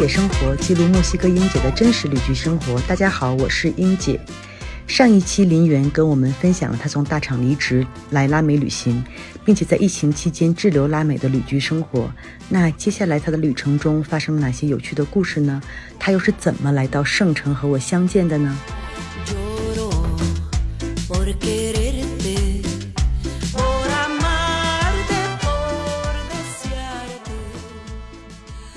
姐生活记录墨西哥英姐的真实旅居生活。大家好，我是英姐。上一期林媛跟我们分享了她从大厂离职来拉美旅行，并且在疫情期间滞留拉美的旅居生活。那接下来她的旅程中发生了哪些有趣的故事呢？她又是怎么来到圣城和我相见的呢？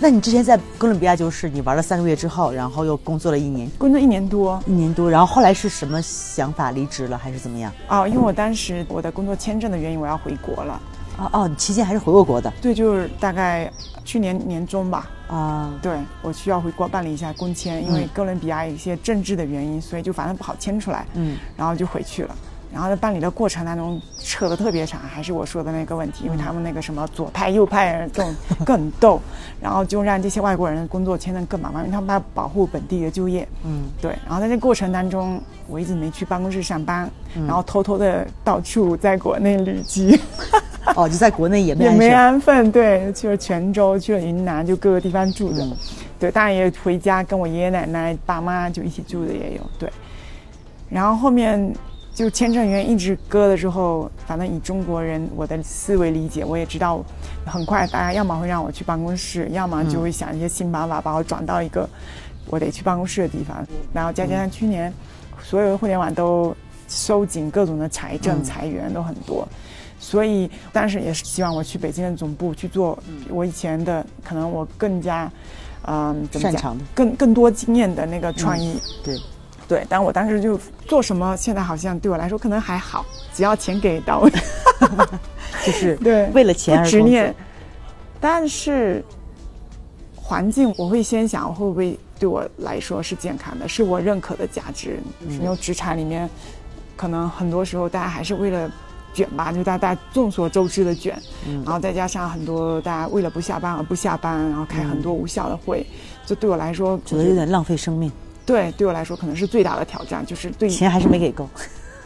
那你之前在哥伦比亚就是你玩了三个月之后，然后又工作了一年，工作一年多，一年多，然后后来是什么想法离职了，还是怎么样？哦，因为我当时我的工作签证的原因，我要回国了。哦哦，你期间还是回过国的？对，就是大概去年年中吧。啊，对，我需要回国办理一下工签，因为哥伦比亚有一些政治的原因，所以就反正不好签出来。嗯，然后就回去了。然后在办理的过程当中扯得特别长，还是我说的那个问题，因为他们那个什么左派右派这种更逗，然后就让这些外国人工作签证更麻烦，因为他们要保护本地的就业。嗯，对。然后在这过程当中，我一直没去办公室上班，然后偷偷的到处在国内旅居。哦，就在国内也没也没安分，对，去了泉州，去了云南，就各个地方住的。对，当然也回家跟我爷爷奶奶、爸妈就一起住的也有。对，然后后面。就签证员一直搁了之后，反正以中国人我的思维理解，我也知道，很快大家要么会让我去办公室，要么就会想一些新办法把我转到一个我得去办公室的地方。然后再加上去年所有的互联网都收紧各种的财政裁员都很多，所以当时也是希望我去北京的总部去做我以前的可能我更加嗯擅长的更更多经验的那个创意对。对，但我当时就做什么，现在好像对我来说可能还好，只要钱给到位，就是对为了钱而执念。但是环境，我会先想会不会对我来说是健康的，是我认可的价值。因为职场里面，可能很多时候大家还是为了卷吧，就大家众所周知的卷，然后再加上很多大家为了不下班而不下班，然后开很多无效的会，就对我来说觉得有点浪费生命。对，对我来说可能是最大的挑战，就是对钱还是没给够。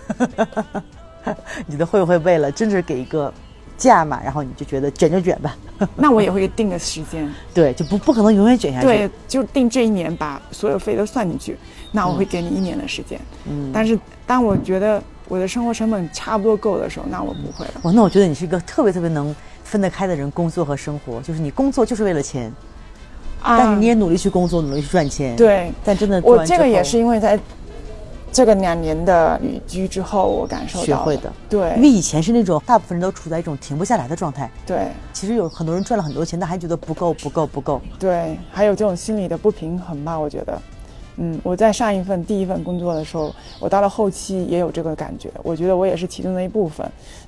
你的会不会为了真是给一个价嘛，然后你就觉得卷就卷吧？那我也会定个时间，对，就不不可能永远卷下去。对，就定这一年把所有费都算进去，那我会给你一年的时间。嗯，但是当我觉得我的生活成本差不多够的时候，那我不会了。哦，那我觉得你是一个特别特别能分得开的人，工作和生活，就是你工作就是为了钱。但是你也努力去工作，努力去赚钱。对，但真的，我这个也是因为在这个两年的旅居之后，我感受到学会的。对，因为以前是那种大部分人都处在一种停不下来的状态。对，其实有很多人赚了很多钱，但还觉得不够，不够，不够。对，还有这种心理的不平衡吧？我觉得。嗯，我在上一份第一份工作的时候，我到了后期也有这个感觉。我觉得我也是其中的一部分，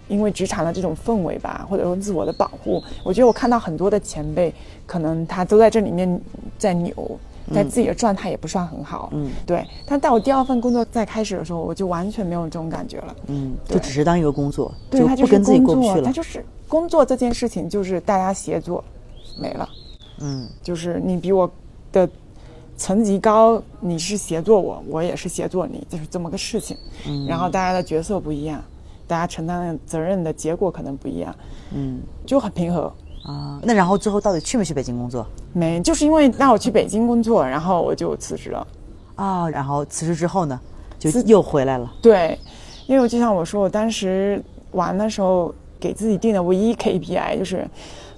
因为职场的这种氛围吧，或者说自我的保护，我觉得我看到很多的前辈，可能他都在这里面在扭，在自己的状态也不算很好。嗯，对。但在我第二份工作在开始的时候，我就完全没有这种感觉了。嗯，就只是当一个工作，对，他就跟自己过不去了，他就是工作这件事情，就是大家协作，没了。嗯，就是你比我的。层级高，你是协作我，我也是协作你，就是这么个事情。嗯，然后大家的角色不一样，大家承担的责任的结果可能不一样。嗯，就很平和啊。那然后最后到底去没去北京工作？没，就是因为让我去北京工作，然后我就辞职了。啊，然后辞职之后呢，就又回来了。对，因为就像我说，我当时玩的时候给自己定的唯一 KPI 就是。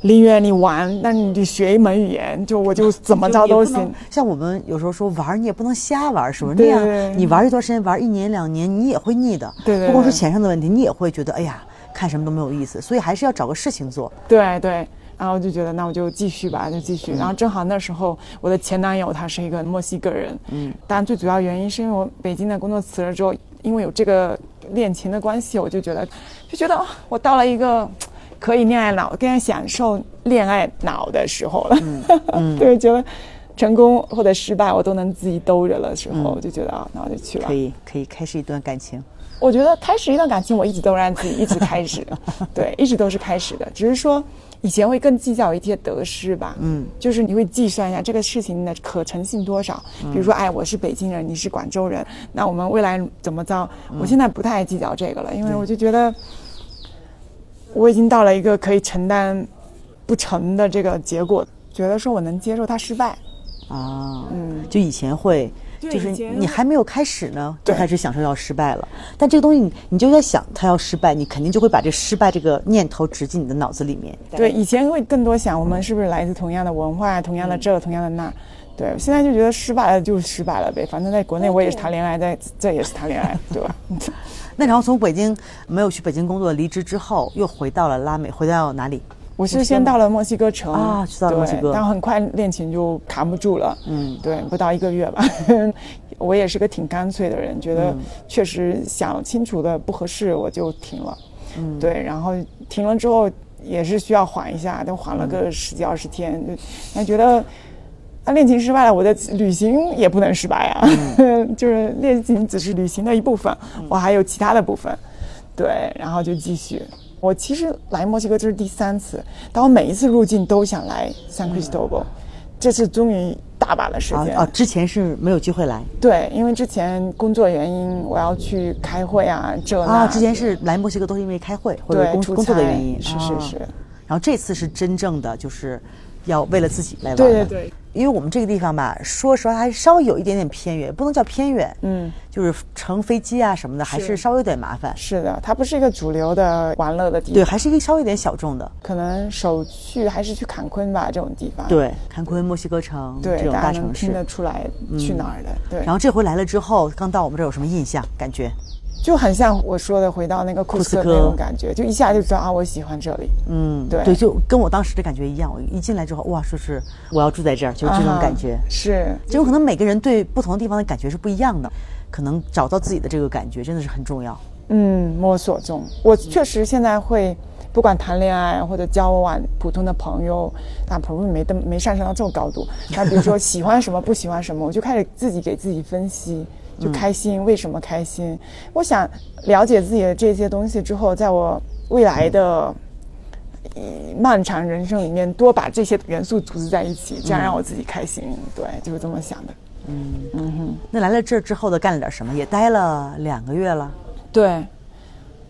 林远，你玩，那你得学一门语言，就我就怎么着都行。像我们有时候说玩，你也不能瞎玩，是不是？那样你玩一段时间，玩一年两年，你也会腻的。对对。不光是钱上的问题，你也会觉得，哎呀，看什么都没有意思。所以还是要找个事情做。对对。然后就觉得，那我就继续吧，就继续。然后正好那时候，我的前男友他是一个墨西哥人。嗯。当然，最主要原因是因为我北京的工作辞了之后，因为有这个恋情的关系，我就觉得，就觉得我到了一个。可以恋爱脑，更加享受恋爱脑的时候了。嗯，对，觉得成功或者失败，我都能自己兜着了时候，我就觉得啊，那我就去了。可以，可以开始一段感情。我觉得开始一段感情，我一直都让自己一直开始，对，一直都是开始的。只是说以前会更计较一些得失吧。嗯，就是你会计算一下这个事情的可成性多少。比如说，哎，我是北京人，你是广州人，那我们未来怎么着？我现在不太计较这个了，因为我就觉得。我已经到了一个可以承担不成的这个结果，觉得说我能接受他失败，啊，嗯，就以前会，就是你还没有开始呢，就开始享受要失败了。但这个东西你你就在想他要失败，你肯定就会把这失败这个念头植进你的脑子里面。对，以前会更多想我们是不是来自同样的文化，同样的这，同样的那。对，现在就觉得失败了就是失败了呗，反正在国内我也是谈恋爱，在这也是谈恋爱，对吧？那然后从北京没有去北京工作，离职之后又回到了拉美，回到哪里？我是先到了墨西哥城啊去到了墨西哥对但很快恋情就扛不住了，嗯，对，不到一个月吧。我也是个挺干脆的人，觉得确实想清楚的不合适，我就停了，嗯，对，然后停了之后也是需要缓一下，但缓了个十几二十天，就那觉得。那恋情失败了，我的旅行也不能失败啊！就是恋情只是旅行的一部分，我还有其他的部分，对，然后就继续。我其实来墨西哥这是第三次，但我每一次入境都想来 San Cristobal，这次终于大把的时间。啊啊，之前是没有机会来对，因为之前工作原因，我要去开会啊，这那。啊，之前是来墨西哥都是因为开会或者工工作的原因，是是啊是。然后这次是真正的就是要为了自己来玩对对对，因为我们这个地方吧，说实话还稍微有一点点偏远，不能叫偏远，嗯，就是乘飞机啊什么的，还是是稍微有点麻烦。是的，它不是一个主流的玩乐的地方对，还是一个稍微有点小众的。可能首去还是去坎昆吧，这种地方。对，坎昆、墨西哥城这对，种大大城市。听得出来去哪儿的。对，然后这回来了之后，刚到我们这儿有什么印象？感觉？就很像我说的，回到那个库斯科科那种感觉，就一下就知道啊，我喜欢这里。嗯，对对，就跟我当时的感觉一样。我一进来之后，哇，说是我要住在这儿，就是这种感觉。啊是，这种可能每个人对不同的地方的感觉是不一样的，可能找到自己的这个感觉真的是很重要。嗯，摸索中。我确实现在会，不管谈恋爱或者交往普通的朋友，那朋友没登没上升到这种高度。那比如说喜欢什么，不喜欢什么，我就开始自己给自己分析，就开心，为什么开心？我想了解自己的这些东西之后，在我未来的。呃漫长人生里面，多把这些元素组织在一起，这样让我自己开心。对，就是这么想的。嗯嗯哼那来了这儿之后的干了点什么？也待了两个月了。对，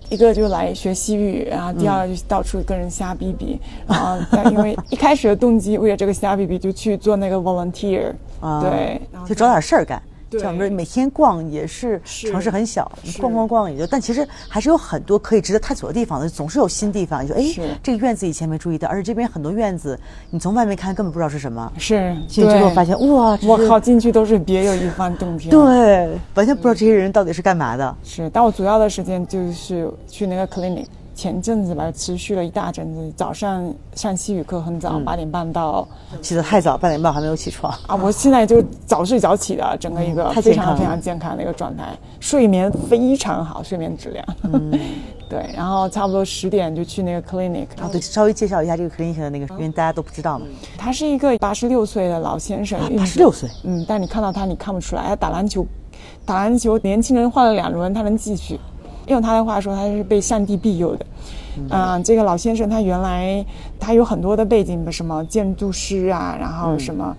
一个就来学西语，然后第二就到处跟人瞎逼逼，然后但因为一开始的动机为了这个瞎逼逼就去做那个 volunteer，、啊对，就找点事儿干。对像我们每天逛也是是城市很小，你逛逛逛也就，但其实还是有很多可以值得探索的地方的，总是有新地方。你说，哎，这个院子以前没注意到，而且这边很多院子，你从外面看根本不知道是什么，是，进去之后发现，哇，我靠，进去都是别有一番洞天。，对，完全不知道这些人到底是干嘛的。是，但我主要的时间就是去那个 clinic。前阵子吧，持续了一大阵子，早上上西语课很早，八、点半到起得太早，八点半还没有起床。啊，我现在就早睡早起的，整个一个非常非常健康的一个状态，睡眠非常好，睡眠质量。嗯 对，然后差不多十点就去那个 clinic，啊，对，稍微介绍一下这个 clinic 的那个，因为大家都不知道嘛。他是一个八十六岁的老先生，八十六岁嗯，但你看到他，你看不出来，他打篮球，打篮球，年轻人换了两轮，他能继续。用他的话说，他是被上帝庇佑的。啊、这个老先生他原来他有很多的背景，什么建筑师啊，然后什么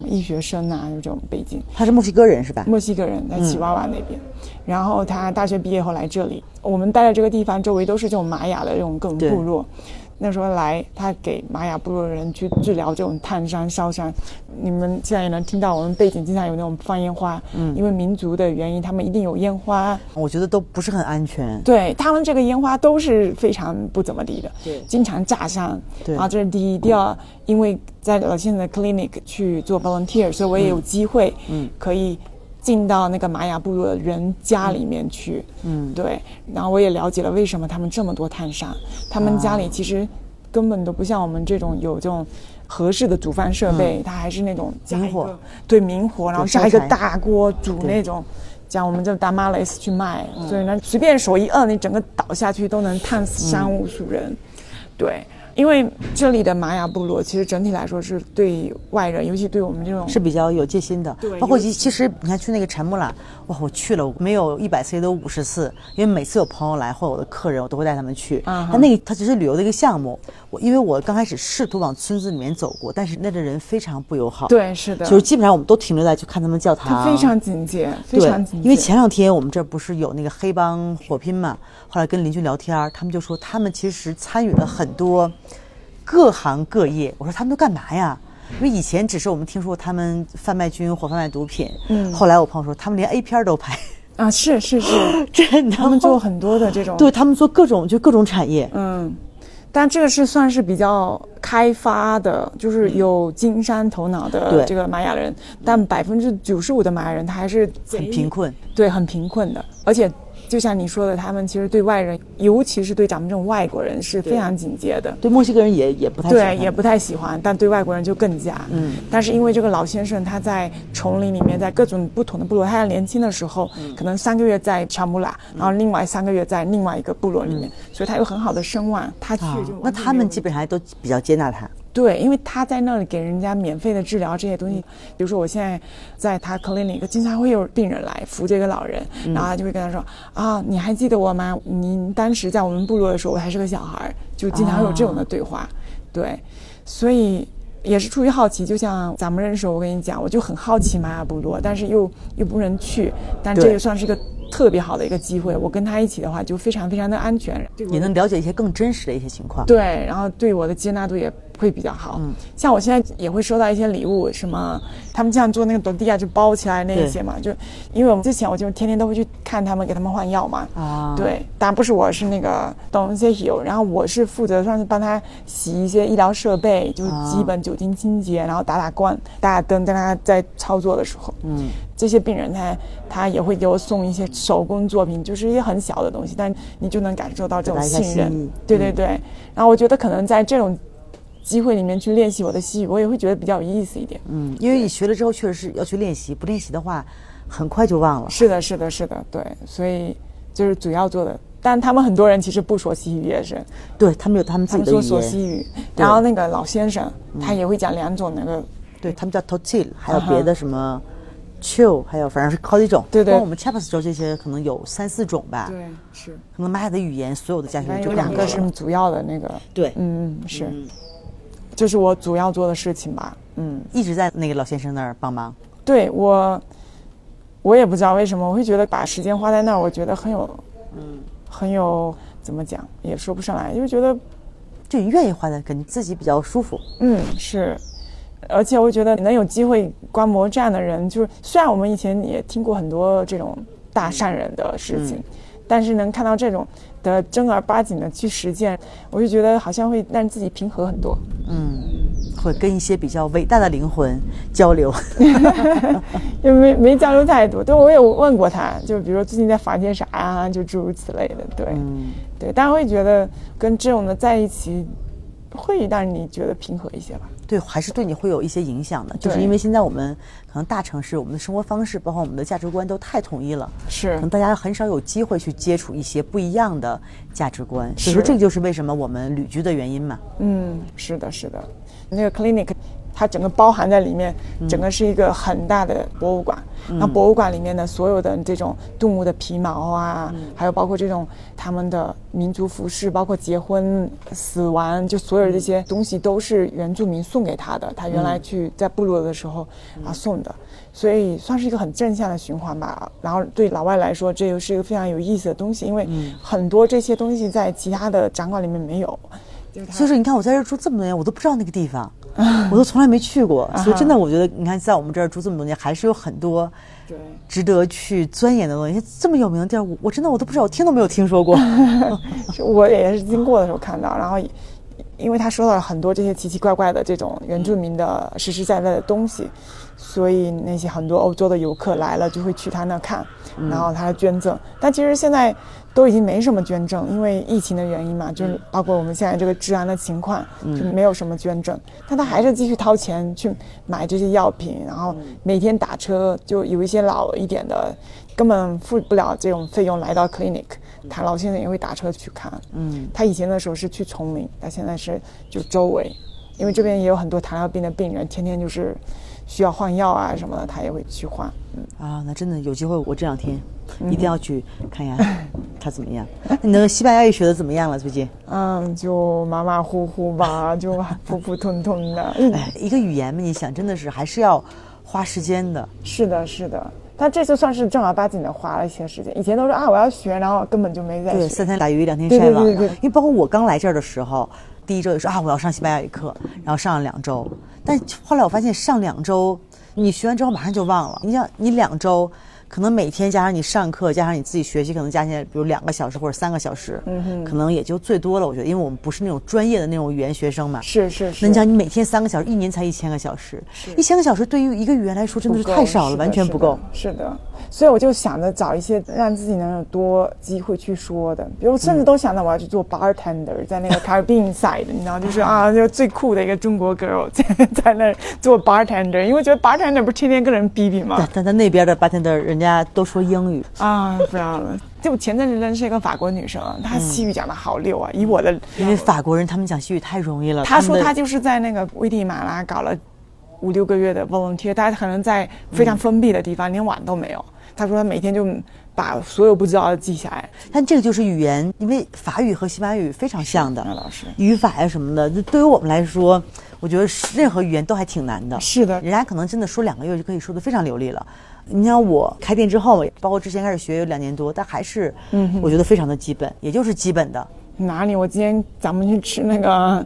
医学生啊，有这种背景。他是墨西哥人是吧？墨西哥人在奇瓦瓦那边，然后他大学毕业后来这里，我们待的这个地方周围都是这种玛雅的这种各种部落。那时候来，他给玛雅部落的人去治疗这种炭伤、烧伤。你们现在也能听到，我们背景经常有那种放烟花，嗯，因为民族的原因，他们一定有烟花。我觉得都不是很安全。对他们这个烟花都是非常不怎么地的，对经常炸伤。对啊，这是第一。第二，因为在老先生的 clinic 去做 volunteer，所以我也有机会，嗯，可以进到那个玛雅部落的人家里面去，嗯，对。然后我也了解了为什么他们这么多炭伤，他们家里其实根本都不像我们这种有这种。合适的煮饭设备，它还是那种明火对明火，然后对加一个大锅煮那种，讲我们这大妈 s 去卖，所以呢，随便手一摁，你整个倒下去都能烫死伤无数人。对，因为这里的玛雅部落其实整体来说是对外人，尤其对我们这种是比较有戒心的，对包括其其实你看去那个陈木兰，哇，我去了没有一百次也都五十次，因为每次有朋友来或者我的客人，我都会带他们去。啊那个它只是旅游的一个项目，我因为我刚开始试图往村子里面走过，但是那的人非常不友好，，对，是的，就是基本上我们都停留在去看他们教堂，他非常警戒，非常警戒，因为前两天我们这儿不是有那个黑帮火拼嘛，后来跟邻居聊天，他们就说他们其实参与了很多各行各业。我说他们都干嘛呀？因为以前只是我们听说他们贩卖军火、贩卖毒品，嗯，后来我朋友说他们连 A 片都拍。啊，是是是，真的，他们做很多的这种，对他们做各种就各种产业，嗯。但这个是算是比较开发的，就是有经商头脑的这个玛雅人，但百分之九十五的玛雅人他还是很贫困，对，很贫困的，而且。就像你说的，他们其实对外人，尤其是对咱们这种外国人是非常警戒的。对墨西哥人也也不太对，也不太喜欢，但对外国人就更加。嗯。但是因为这个老先生他在丛林里面，在各种不同的部落，他在年轻的时候，可能三个月在乔木拉，然后另外三个月在另外一个部落里面，所以他有很好的声望。他去就那他们基本上都比较接纳他。对，因为他在那里给人家免费的治疗这些东西，比如说我现在在他 clinic，经常会有病人来扶这个老人，然后他就会跟他说啊，你还记得我吗？您当时在我们部落的时候，我还是个小孩，就经常有这种的对话。对，所以也是出于好奇，就像咱们认识，我跟你讲，我就很好奇玛雅部落，但是又又不能去，但这也算是一个特别好的一个机会。我跟他一起的话，就非常非常的安全，也能了解一些更真实的一些情况。对，然后对我的接纳度也。会比较好，嗯，像我现在也会收到一些礼物，什么他们这样做那个斗地亚就包起来那一些嘛，就因为我们之前我就天天都会去看他们给他们换药嘛，啊，对，当然不是我是那个懂一些油，然后我是负责算是帮他洗一些医疗设备，就是基本酒精清洁，然后打打光、打打灯，在他在操作的时候，嗯，这些病人他他也会给我送一些手工作品，就是一些很小的东西，但你就能感受到这种信任，对对对，然后我觉得可能在这种。机会里面去练习我的西语，我也会觉得比较有意思一点。嗯，因为你学了之后，确实是要去练习，不练习的话，很快就忘了。是的，是的，是的，对，所以就是主要做的。但他们很多人其实不说西语，也是。对他们有他们自己的语言。说西语，然后那个老先生他也会讲两种那个，对他们叫 Totil，还有别的什么 Chill，还有反正是好几种。对对。我们 Chapas 说这些可能有三四种吧。对，是。可能玛雅的语言所有的家庭就有两个是主要的那个。对，嗯嗯是。这是我主要做的事情吧，嗯，一直在那个老先生那儿帮忙。对我，我也不知道为什么，我会觉得把时间花在那儿，我觉得很有，嗯，很有怎么讲也说不上来，就觉得就你愿意花在跟你自己比较舒服。嗯，是，而且我觉得能有机会观摩这样的人，就是虽然我们以前也听过很多这种大善人的事情，但是能看到这种。的正儿八经的去实践，我就觉得好像会让自己平和很多。嗯，会跟一些比较伟大的灵魂交流，也没没交流太多。对，我有问过他，就比如说最近在发些啥啊，就诸如此类的。对，对，但会觉得跟这种的在一起。会让你觉得平和一些吧？对，还是对你会有一些影响的，就是因为现在我们可能大城市，我们的生活方式，包括我们的价值观都太统一了，是，可能大家很少有机会去接触一些不一样的价值观，所以说这就是为什么我们旅居的原因嘛。嗯，是的，是的，那个 clinic。它整个包含在里面，整个是一个很大的博物馆。那博物馆里面的所有的这种动物的皮毛啊，还有包括这种他们的民族服饰，包括结婚、死亡，就所有这些东西都是原住民送给他的。他原来去在部落的时候啊送的，所以算是一个很正向的循环吧。然后对老外来说，这又是一个非常有意思的东西，因为很多这些东西在其他的展馆里面没有。所以说，你看我在这住这么多年，我都不知道那个地方。我都从来没去过，所以真的，我觉得你看，在我们这儿住这么多年，还是有很多值得去钻研的东西。这么有名的地儿，我我真的我都不知道，我听都没有听说过。我也是经过的时候看到，然后因为他说到了很多这些奇奇怪怪的这种原住民的实实在在的东西，所以那些很多欧洲的游客来了就会去他那看，然后他捐赠。但其实现在。都已经没什么捐赠，因为疫情的原因嘛，就是包括我们现在这个治安的情况，就没有什么捐赠。但他还是继续掏钱去买这些药品，然后每天打车，就有一些老一点的，根本付不了这种费用来到 clinic，他老先生也会打车去看。嗯，他以前的时候是去丛林，他现在是就周围，因为这边也有很多糖尿病的病人，天天就是需要换药啊什么的，他也会去换。嗯啊，那真的有机会，我这两天。一定要去看一下他怎么样？你那个西班牙语学的怎么样了？最近？嗯，就马马虎虎吧，就普普通通的。哎，一个语言嘛，你想，真的是还是要花时间的。是的，是的。但这次算是正儿八经的花了一些时间。以前都是啊我要学，然后根本就没在对，三天打鱼两天晒网。对对对因为包括我刚来这儿的时候，第一周也说啊我要上西班牙语课，然后上了两周，但后来我发现上两周，你学完之后马上就忘了。你想你两周。可能每天加上你上课，加上你自己学习，可能加起来比如两个小时或者三个小时，嗯，可能也就最多了。我觉得，因为我们不是那种专业的那种语言学生嘛，是是是。那你想，你每天三个小时，一年才一千个小时，一千个小时对于一个语言来说真的是太少了，完全不够。是的。是的所以我就想着找一些让自己能有多机会去说的，比如甚至都想到我要去做 bartender，在那个 Caribbean side，你知道，就是啊，就最酷的一个中国 girl 在在那儿做 bartender，因为觉得 bartender 不是天天跟人逼逼吗但？但在那边的 bartender 人家都说英语，啊，不要了。就前阵子认识一个法国女生，她西语讲的好溜啊，以我的，因为法国人他们讲西语太容易了。她说她就是在那个危地马拉搞了五六个月的 volunteer，她可能在非常封闭的地方，连碗都没有。他说他每天就把所有不知道的记下来。但这个就是语言，因为法语和西班牙语非常像的老师语法呀什么的，这对于我们来说，我觉得任何语言都还挺难的。是的人家可能真的说两个月就可以说的非常流利了。你像我开店之后，包括之前开始学有两年多，但还是，嗯我觉得非常的基本，也就是基本的。哪里？我今天咱们去吃那个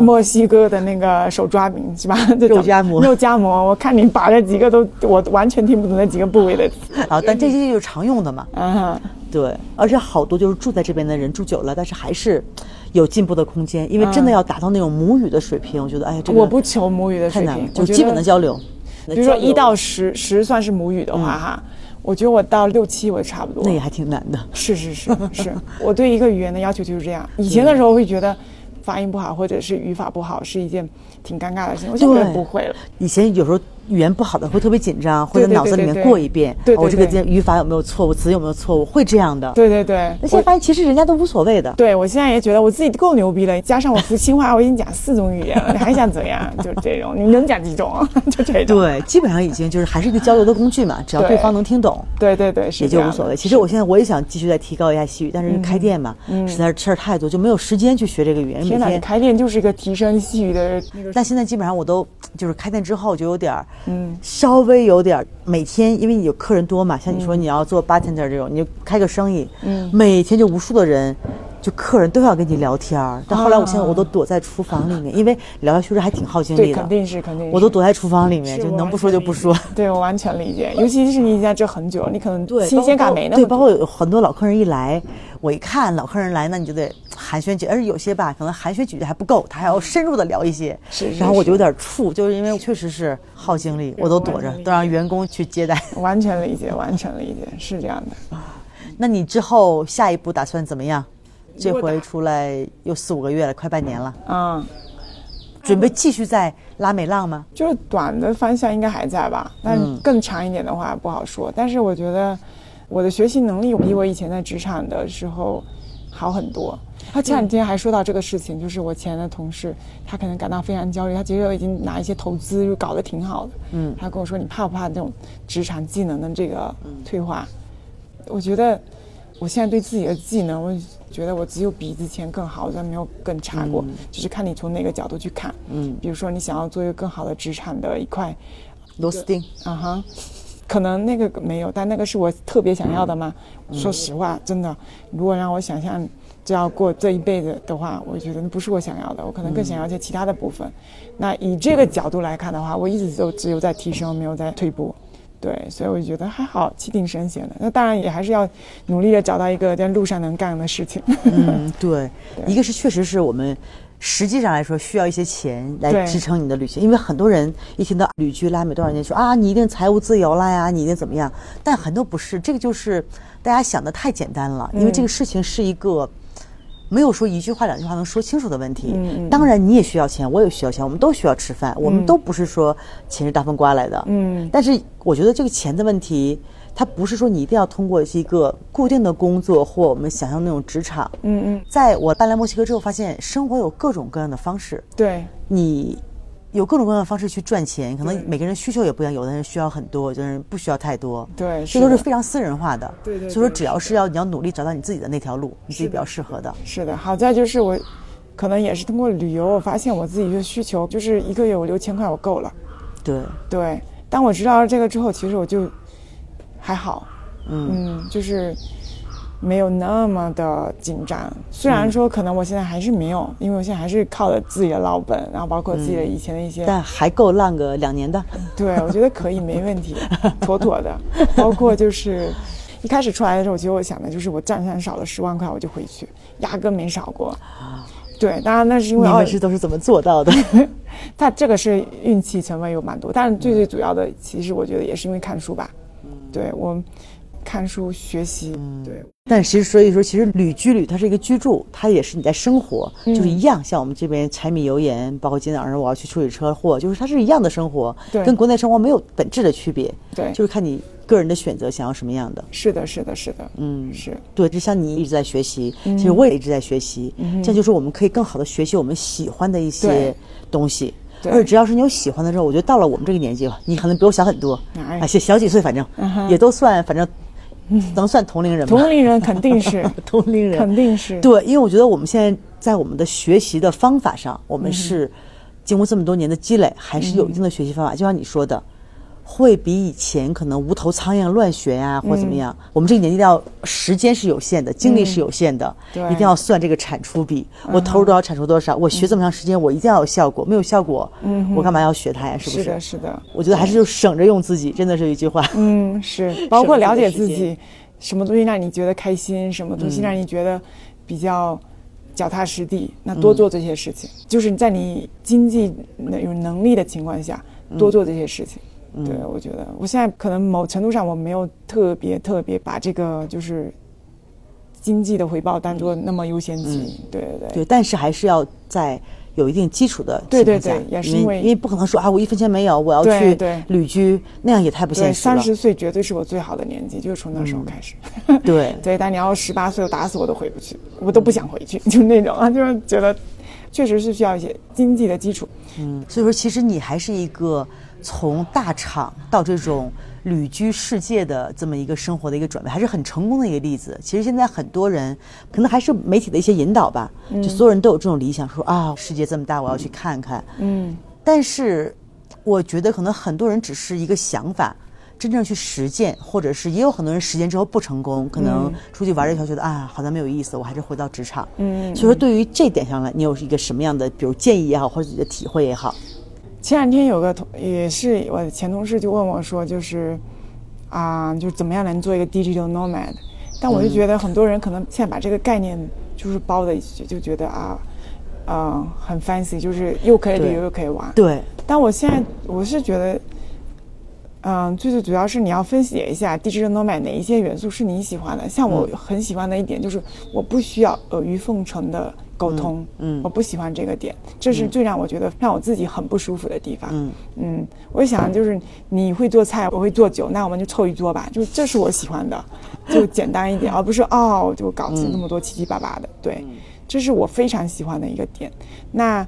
墨西哥的那个手抓饼是吧？肉夹馍肉夹馍，我看你把这几个都，我完全听不懂那几个部位的词。啊，但这些就是常用的嘛。啊，对，而且好多就是住在这边的人住久了，但是还是有进步的空间，因为真的要达到那种母语的水平，我觉得哎呀，这个我不求母语的水平太难了，，就基本的交流。比如说一到十，十算是母语的话哈，我觉得我到六七我差不多。那也还挺难的。是是是 是，我对一个语言的要求就是这样。以前的时候会觉得发音不好或者是语法不好是一件挺尴尬的事情，我现在觉得对不会了。以前有时候语言不好的会特别紧张，会在脑子里面过一遍，我这个语法有没有错误，词有没有错误，会这样的。对对对，那现在发现其实人家都无所谓的。对我现在也觉得我自己够牛逼了，加上我福清话，我已经讲四种语言了，你还想怎样？就这种，你能讲几种？就这种。对，基本上已经就是还是一个交流的工具嘛，只要对对方能听懂。对对对，也就无所谓。其实我现在我也想继续再提高一下西语，但是开店嘛，实在是事儿太多，就没有时间去学这个语言。每天哪，你，开店就是一个提升西语的那个。但现在基本上我都就是开店之后就有点儿，嗯，稍微有点儿每天，因为你有客人多嘛，像你说你要做 bartender 这种，你就开个生意，嗯，每天就无数的人。就客人都要跟你聊天儿，但后来我现在我都躲在厨房里面，因为聊天确实还挺耗精力对，的。肯定是肯定是。我都躲在厨房里面，就能不说就不说。对我完全理解，尤其是你在这很久了，你可能对，新鲜感没那么对。包括有很多老客人一来，我一看老客人来，那你就得寒暄几，而有些吧，可能寒暄几句还不够，他还要深入的聊一些。是是然后我就有点怵，就是因为确实是耗精力，我都躲着，都让员工去接待。完全理解，完全理解，是这样的。那你之后下一步打算怎么样？这回出来又四五个月了，快半年了，嗯，准备继续在拉美浪吗？就是短的方向应该还在吧，但嗯更长一点的话不好说。但是我觉得我的学习能力比我以前在职场的时候好很多。他前两天还说到这个事情，就是我前的同事，他可能感到非常焦虑，他其实已经拿一些投资就搞得挺好的。嗯，他跟我说：“你怕不怕这种职场技能的这个退化？”我觉得我现在对自己的技能，我觉得我只有比之前更好，但没有更差过，就是看你从哪个角度去看。嗯，比如说你想要做一个更好的职场的一块，螺丝钉，啊哈，可能那个没有，但那个是我特别想要的嘛？嗯说实话，真的，如果让我想象这要过这一辈子的话，我觉得那不是我想要的，我可能更想要一些其他的部分。那以这个角度来看的话，我一直都只有在提升，没有在退步。对，所以我就觉得还好，气定神闲的。那当然也还是要努力的找到一个在路上能干的事情。嗯，对，一个是确实是我们实际上来说需要一些钱来支撑你的旅行，因为很多人一听到旅居拉美多少年，说啊你一定财务自由了呀，你一定怎么样？但很多不是，这个就是大家想的太简单了，因为这个事情是一个。没有说一句话两句话能说清楚的问题。当然你也需要钱，我也需要钱，我们都需要吃饭，我们都不是说钱是大风刮来的。嗯但是我觉得这个钱的问题，它不是说你一定要通过一个固定的工作或我们想象那种职场。嗯嗯，在我搬来墨西哥之后，发现生活有各种各样的方式，对，你有各种各样的方式去赚钱，可能每个人需求也不一样，有的人需要很多，有的人不需要太多。对这都是非常私人化的。对对所以说，只要是要你要努力找到你自己的那条路，你自己比较适合的。是的，好在就是我，可能也是通过旅游，我发现我自己的需求就是一个月我六千块我够了。对，对，当我知道了这个之后，其实我就还好，嗯，就是没有那么的紧张。虽然说可能我现在还是没有，因为我现在还是靠着自己的老本，然后包括自己的以前的一些，但还够浪个两年的。对，我觉得可以，没问题，妥妥的。包括就是一开始出来的时候，其实我想的就是我账上少了十万块，我就回去，压根没少过。对，当然那是因为你们是都是怎么做到的？他这个是运气成分有蛮多，但是最最主要的，其实我觉得也是因为看书吧。对我看书学习，嗯对。但其实所以说，其实旅居旅它是一个居住，它也是你在生活，就是一样。像我们这边柴米油盐，包括今天早上我要去处理车祸，就是它是一样的生活，对，跟国内生活没有本质的区别。对，就是看你个人的选择，想要什么样的。是的，是的，是的，嗯，是对。就像你一直在学习，其实我也一直在学习，这样就是我们可以更好的学习我们喜欢的一些东西。而且只要是你有喜欢的时候，我觉得到了我们这个年纪了，你可能比我小很多，而且小几岁，反正也都算，反正能算同龄人吗。同龄人肯定是 同龄人，肯定是对，因为我觉得我们现在在我们的学习的方法上，我们是经过这么多年的积累，还是有一定的学习方法。就像你说的。会比以前可能无头苍蝇乱学呀，或者怎么样？我们这个年纪要时间是有限的，精力是有限的，一定要算这个产出比。我投入多少，产出多少？我学这么长时间，我一定要有效果。没有效果，嗯我干嘛要学它呀？是不是？是的，是的。我觉得还是就省着用自己，真的是一句话。嗯，是。包括了解自己，什么东西让你觉得开心，什么东西让你觉得比较脚踏实地，那多做这些事情。就是在你经济有能力的情况下，多做这些事情。对，我觉得我现在可能某程度上我没有特别特别把这个就是经济的回报当做那么优先级。对对对。对，但是还是要在有一定基础的对对对，也是因为因为不可能说啊，我一分钱没有，我要去旅居，那样也太不现实了。三十岁绝对是我最好的年纪，就是从那时候开始。对 对，但你要十八岁，我打死我都回不去，我都不想回去，就那种啊，就是觉得确实是需要一些经济的基础。嗯，所以说其实你还是一个。从大厂到这种旅居世界的这么一个生活的一个转变，还是很成功的一个例子。其实现在很多人可能还是媒体的一些引导吧，就所有人都有这种理想，说啊，世界这么大，我要去看看。嗯，但是我觉得可能很多人只是一个想法，真正去实践，或者是也有很多人实践之后不成功，可能出去玩一圈觉得啊，好像没有意思，我还是回到职场。嗯，所以说对于这点上来，你有一个什么样的，比如建议也好，或者自己的体会也好？前两天有个同也是我的前同事就问我说，就是啊，就怎么样能做一个 digital nomad？但我就觉得很多人可能现在把这个概念就是包的就觉得啊，嗯，很 fancy，就是又可以旅游又可以玩。对。但我现在我是觉得，嗯，最最主要是你要分析一下 digital nomad 哪一些元素是你喜欢的。像我很喜欢的一点就是，我不需要阿谀奉承的。沟通，嗯，我不喜欢这个点，这是最让我觉得让我自己很不舒服的地方。嗯嗯，我想就是你会做菜，我会做酒，那我们就凑一桌吧，就这是我喜欢的，就简单一点，而不是哦，就搞那么多七七八八的。对，这是我非常喜欢的一个点。那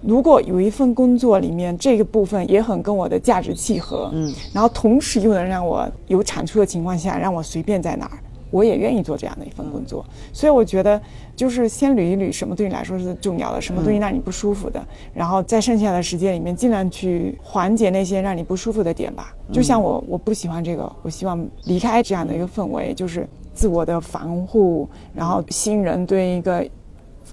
如果有一份工作里面这个部分也很跟我的价值契合，嗯，然后同时又能让我有产出的情况下，让我随便在哪儿。我也愿意做这样的一份工作，所以我觉得就是先捋一捋什么对你来说是重要的，什么东西让你不舒服的，然后在剩下的时间里面尽量去缓解那些让你不舒服的点吧。就像我，我不喜欢这个，我希望离开这样的一个氛围，就是自我的防护，然后新人对一个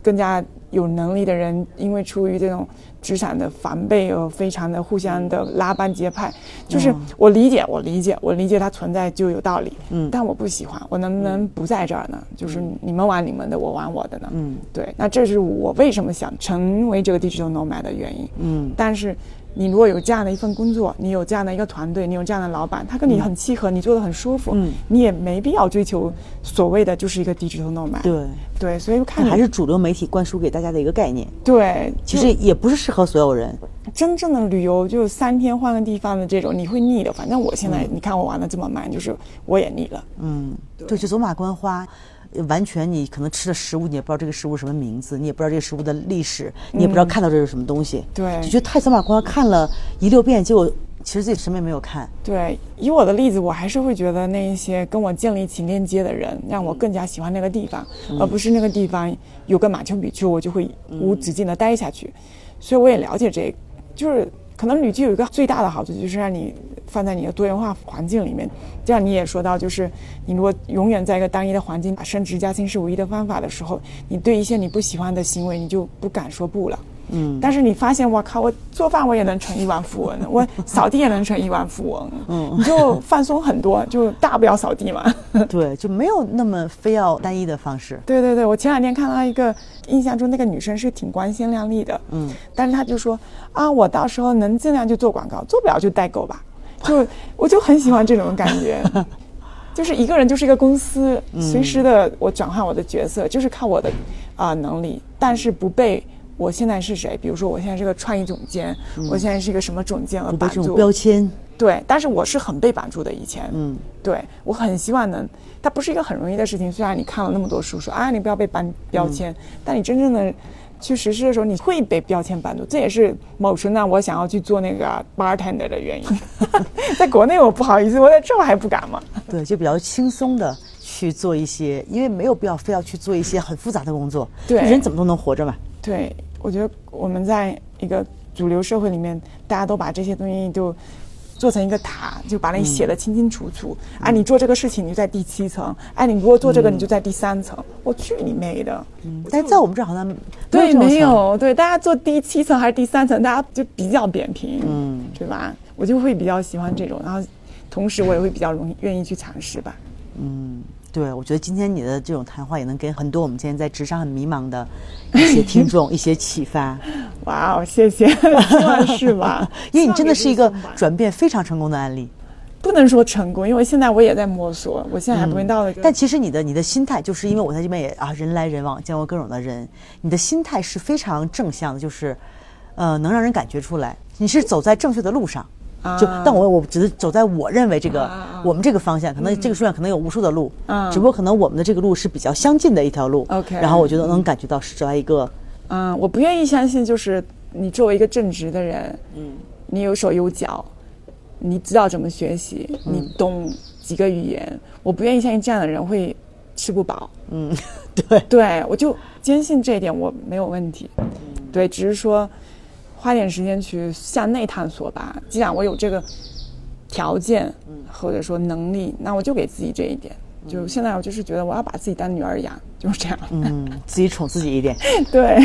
更加有能力的人，因为出于这种。职场的防备又非常的互相的拉帮结派，就是我理解，我理解，我理解它存在就有道理，嗯，但我不喜欢，我能不能不在这儿呢？就是你们玩你们的，我玩我的呢？嗯，对，那这是我为什么想成为这个 digital nomad 的原因，嗯，但是。你如果有这样的一份工作，你有这样的一个团队，你有这样的老板，他跟你很契合，你做的很舒服，嗯，你也没必要追求所谓的就是一个 digital nomad。对对，所以看还是主流媒体灌输给大家的一个概念。对，其实也不是适合所有人。真正的旅游就三天换个地方的这种，你会腻的。反正我现在你看我玩的这么慢，就是我也腻了。嗯，对，就走马观花。完全，你可能吃的食物，你也不知道这个食物什么名字，你也不知道这个食物的历史，你也不知道看到这是什么东西。对，就觉得太走马观花看了一六遍，结果其实自己什么也没有看。对，以我的例子，我还是会觉得那一些跟我建立起链接的人，让我更加喜欢那个地方，而不是那个地方有个马丘比丘，我就会无止境的待下去。所以我也了解这，就是可能旅居有一个最大的好处，就是让你放在你的多元化环境里面。这样你也说到，就是你如果永远在一个单一的环境，升职加薪是唯一的方法的时候，你对一些你不喜欢的行为，你就不敢说不了。嗯，但是你发现，我靠，我做饭我也能成亿万富翁，我扫地也能成亿万富翁，嗯，你就放松很多，就大不了扫地嘛。对，就没有那么非要单一的方式。对对对，我前两天看到一个，印象中那个女生是挺光鲜亮丽的，嗯，但是她就说啊，我到时候能尽量就做广告，做不了就代购吧，就我就很喜欢这种感觉，就是一个人就是一个公司，随时的我转换我的角色，就是靠我的啊能力，但是不被。我现在是谁？比如说，我现在是个创意总监，我现在是一个什么总监而？绑住标签。对，但是我是很被绑住的。以前，嗯，对我很希望能，它不是一个很容易的事情。虽然你看了那么多书，说啊，你不要被绑标签，但你真正的去实施的时候，你会被标签绑住。这也是某时呢，我想要去做那个 bartender 的原因。在国内我不好意思，我在这我还不敢嘛。对，就比较轻松的去做一些，因为没有必要非要去做一些很复杂的工作。对，人怎么都能活着嘛。对。我觉得我们在一个主流社会里面，大家都把这些东西就做成一个塔，就把你写的清清楚楚。哎，你做这个事情，你就在第七层；哎，你如果做这个，你就在第三层。我去你妹的！但是在我们这儿好像对没有对，大家做第七层还是第三层，大家就比较扁平，嗯，对吧？我就会比较喜欢这种，然后同时我也会比较容易愿意去尝试吧，嗯。对，我觉得今天你的这种谈话也能给很多我们今天在职场很迷茫的一些听众一些启发。哇哦，谢谢，是吧？因为你真的是一个转变非常成功的案例。不能说成功，因为现在我也在摸索，我现在还不会到那个。但其实你的你的心态，就是因为我在这边也啊人来人往，见过各种的人，你的心态是非常正向的，就是呃能让人感觉出来你是走在正确的路上。就，但我我只是走在我认为这个我们这个方向，可能这个书上可能有无数的路，只不过可能我们的这个路是比较相近的一条路。OK，然后我觉得能感觉到是走在一个，嗯，我不愿意相信，就是你作为一个正直的人，嗯，你有手有脚，你知道怎么学习，你懂几个语言，我不愿意相信这样的人会吃不饱。嗯，对，对我就坚信这一点，我没有问题。对，只是说。花点时间去向内探索吧。既然我有这个条件，或者说能力，那我就给自己这一点。就现在，我就是觉得我要把自己当女儿养，就是这样。嗯，自己宠自己一点。对，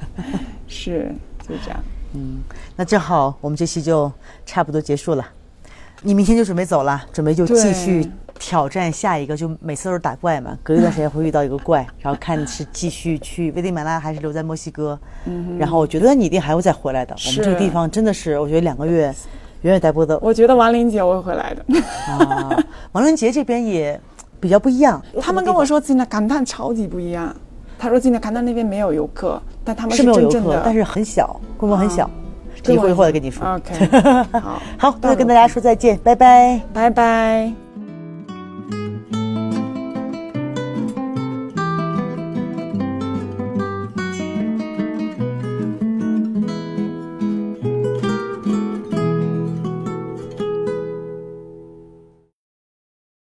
是就这样。嗯，那正好我们这期就差不多结束了。你明天就准备走了，准备就继续。挑战下一个，就每次都是打怪嘛，隔一段时间会遇到一个怪，然后看是继续去危地马拉还是留在墨西哥。嗯，然后我觉得你一定还会再回来的。我们这个地方真的是，我觉得两个月远远待不得。我觉得亡灵节我会回来的。啊，亡灵节这边也比较不一样。他们跟我说今天感叹超级不一样。他说今天感叹那边没有游客，但他们是没有游客，但是很小，规模很小。一会儿一会儿跟你说。OK，好，好，那跟大家说再见，拜拜，拜拜。